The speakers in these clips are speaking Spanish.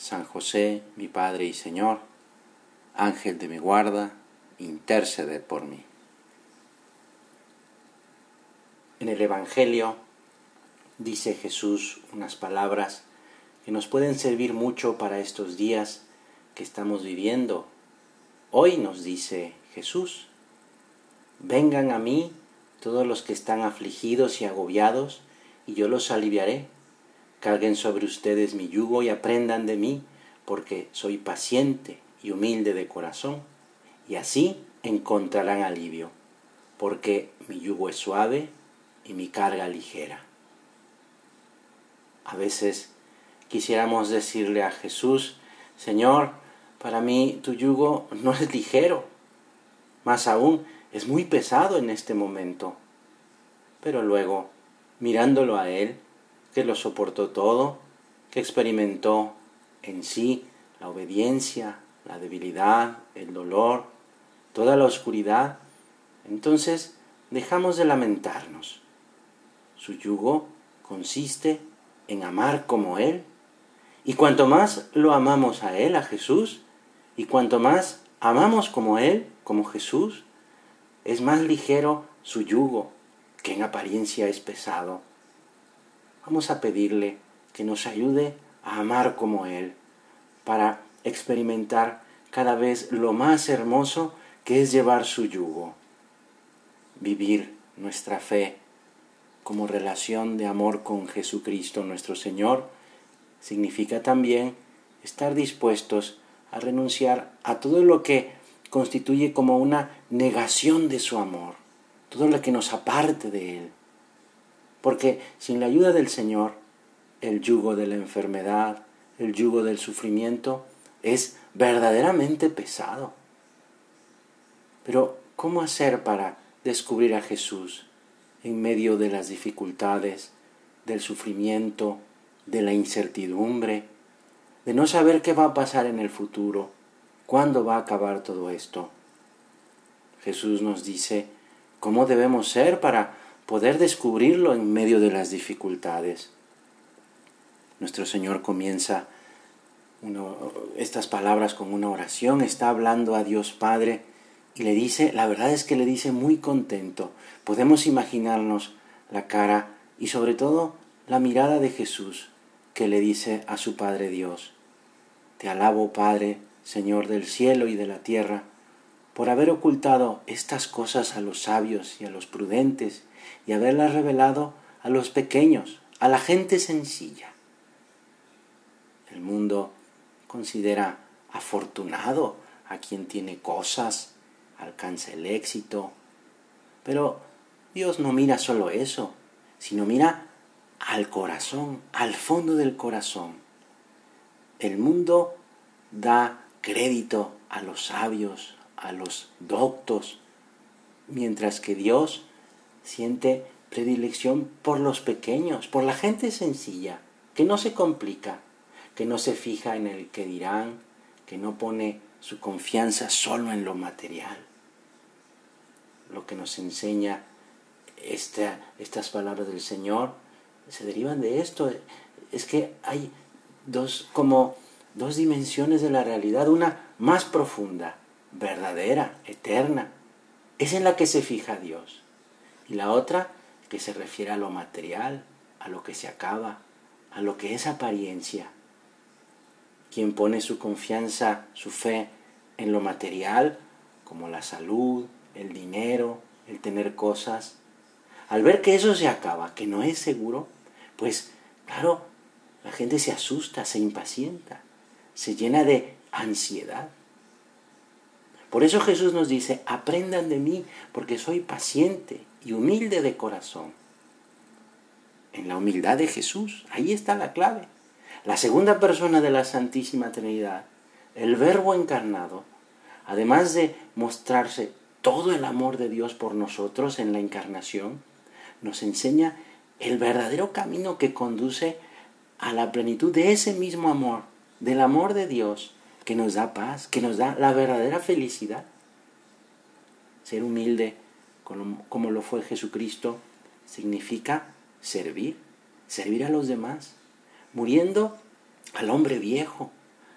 San José, mi Padre y Señor, Ángel de mi guarda, intercede por mí. En el Evangelio dice Jesús unas palabras que nos pueden servir mucho para estos días que estamos viviendo. Hoy nos dice Jesús, vengan a mí todos los que están afligidos y agobiados, y yo los aliviaré. Carguen sobre ustedes mi yugo y aprendan de mí, porque soy paciente y humilde de corazón, y así encontrarán alivio, porque mi yugo es suave y mi carga ligera. A veces quisiéramos decirle a Jesús, Señor, para mí tu yugo no es ligero, más aún es muy pesado en este momento. Pero luego, mirándolo a Él, que lo soportó todo, que experimentó en sí la obediencia, la debilidad, el dolor, toda la oscuridad, entonces dejamos de lamentarnos. Su yugo consiste en amar como Él, y cuanto más lo amamos a Él, a Jesús, y cuanto más amamos como Él, como Jesús, es más ligero su yugo, que en apariencia es pesado. Vamos a pedirle que nos ayude a amar como Él, para experimentar cada vez lo más hermoso que es llevar su yugo, vivir nuestra fe como relación de amor con Jesucristo nuestro Señor, significa también estar dispuestos a renunciar a todo lo que constituye como una negación de su amor, todo lo que nos aparte de Él. Porque sin la ayuda del Señor, el yugo de la enfermedad, el yugo del sufrimiento, es verdaderamente pesado. Pero, ¿cómo hacer para descubrir a Jesús en medio de las dificultades, del sufrimiento, de la incertidumbre, de no saber qué va a pasar en el futuro, cuándo va a acabar todo esto? Jesús nos dice cómo debemos ser para poder descubrirlo en medio de las dificultades. Nuestro Señor comienza estas palabras con una oración, está hablando a Dios Padre y le dice, la verdad es que le dice muy contento. Podemos imaginarnos la cara y sobre todo la mirada de Jesús que le dice a su Padre Dios, Te alabo Padre, Señor del cielo y de la tierra, por haber ocultado estas cosas a los sabios y a los prudentes y haberlas revelado a los pequeños, a la gente sencilla. El mundo considera afortunado a quien tiene cosas, alcanza el éxito, pero Dios no mira solo eso, sino mira al corazón, al fondo del corazón. El mundo da crédito a los sabios, a los doctos, mientras que Dios siente predilección por los pequeños, por la gente sencilla, que no se complica, que no se fija en el que dirán, que no pone su confianza solo en lo material. Lo que nos enseña estas palabras del Señor se derivan de esto. Es que hay dos, como dos dimensiones de la realidad, una más profunda verdadera, eterna. Es en la que se fija Dios. Y la otra que se refiere a lo material, a lo que se acaba, a lo que es apariencia. Quien pone su confianza, su fe en lo material, como la salud, el dinero, el tener cosas, al ver que eso se acaba, que no es seguro, pues claro, la gente se asusta, se impacienta, se llena de ansiedad. Por eso Jesús nos dice, aprendan de mí, porque soy paciente y humilde de corazón. En la humildad de Jesús, ahí está la clave. La segunda persona de la Santísima Trinidad el verbo encarnado, además de mostrarse todo el amor de Dios por nosotros en la encarnación, nos enseña el verdadero camino que conduce a la plenitud de ese mismo amor, del amor de Dios, que nos da paz, que nos da la verdadera felicidad. Ser humilde, como, lo fue Jesucristo, significa servir, servir a los demás, muriendo al hombre viejo,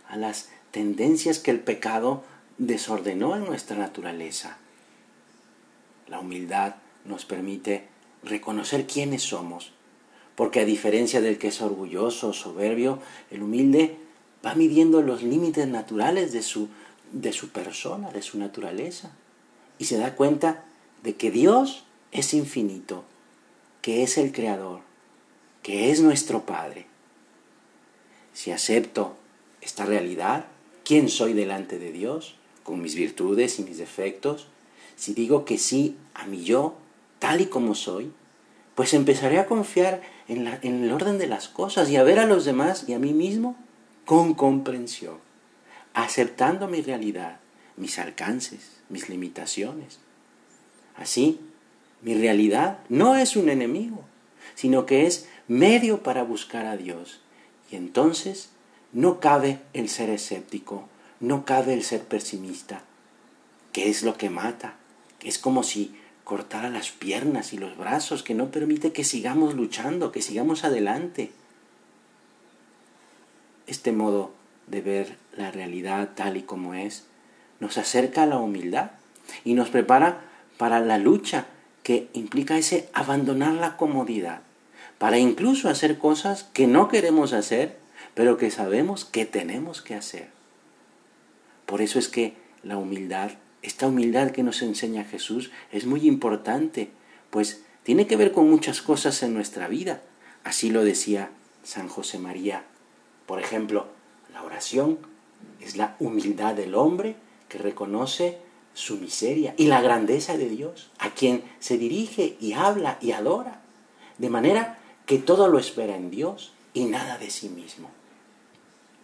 a las tendencias que el pecado desordenó en nuestra naturaleza. La humildad nos permite reconocer quiénes somos, porque a diferencia del que es orgulloso soberbio, el humilde va midiendo los límites naturales de su, de su persona, de su naturaleza, y se da cuenta de que Dios es infinito, que es el Creador, que es nuestro Padre. Si acepto esta realidad, quién soy delante de Dios, con mis virtudes y mis defectos, si digo que sí a mi yo, tal y como soy, pues empezaré a confiar en, en, el orden de las cosas y a ver a los demás y a mí mismo con comprensión, aceptando mi realidad, mis alcances, mis limitaciones. Así, mi realidad no es un enemigo, sino que es medio para buscar a Dios. Y entonces no cabe el ser escéptico, no cabe el ser pesimista, que es lo que mata, es como si cortara las piernas y los brazos, que no permite que sigamos luchando, que sigamos adelante. Este modo de ver la realidad tal y como es nos acerca a la humildad y nos prepara para la lucha que implica ese abandonar la comodidad, para incluso hacer cosas que no queremos hacer, pero que sabemos que tenemos que hacer. Por eso es que la humildad esta humildad que nos enseña Jesús es muy importante, pues tiene que ver con muchas cosas en nuestra vida. Así lo decía San José María. Por ejemplo, la oración es la humildad del hombre que reconoce su miseria y la grandeza de Dios, a quien se dirige y habla y adora, de manera que todo lo espera en Dios y nada de sí mismo.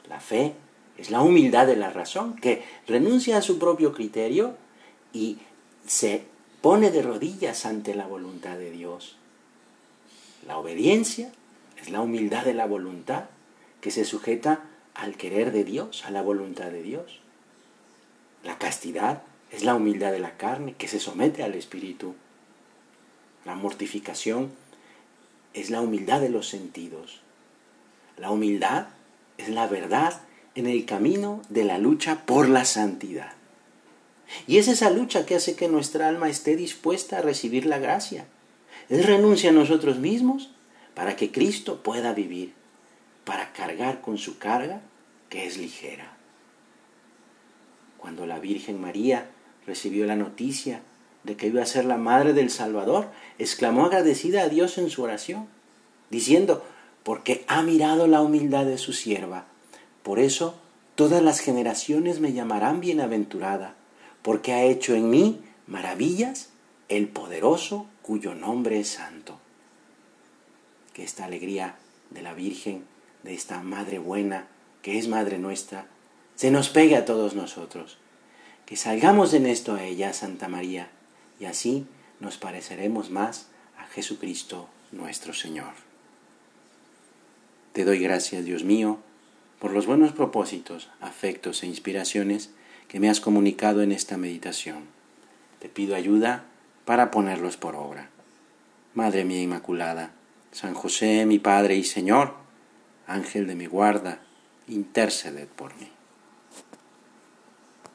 La fe es la humildad de la razón, que renuncia a su propio criterio y se pone de rodillas ante la voluntad de Dios. La obediencia es la humildad de la voluntad, que se sujeta al querer de Dios, a la voluntad de Dios. La castidad es la humildad de la carne, que se somete al espíritu. La mortificación es la humildad de los sentidos. La humildad es la verdad en el camino de la lucha por la santidad. Y es esa lucha que hace que nuestra alma esté dispuesta a recibir la gracia. Es renuncia a nosotros mismos para que Cristo pueda vivir, para cargar con su carga que es ligera. Cuando la Virgen María recibió la noticia de que iba a ser la madre del Salvador, exclamó agradecida a Dios en su oración, diciendo, porque ha mirado la humildad de su sierva por eso todas las generaciones me llamarán bienaventurada, porque ha hecho en mí maravillas el poderoso cuyo nombre es santo. Que esta alegría de la Virgen, de esta Madre buena, que es Madre nuestra, se nos pegue a todos nosotros. Que salgamos en esto a ella, Santa María, y así nos pareceremos más a Jesucristo nuestro Señor. Te doy gracias, Dios mío, por los buenos propósitos, afectos e inspiraciones que me has comunicado en esta meditación. Te pido ayuda para ponerlos por obra. Madre mía Inmaculada, San José, mi Padre y Señor, Ángel de mi guarda, interceded por mí.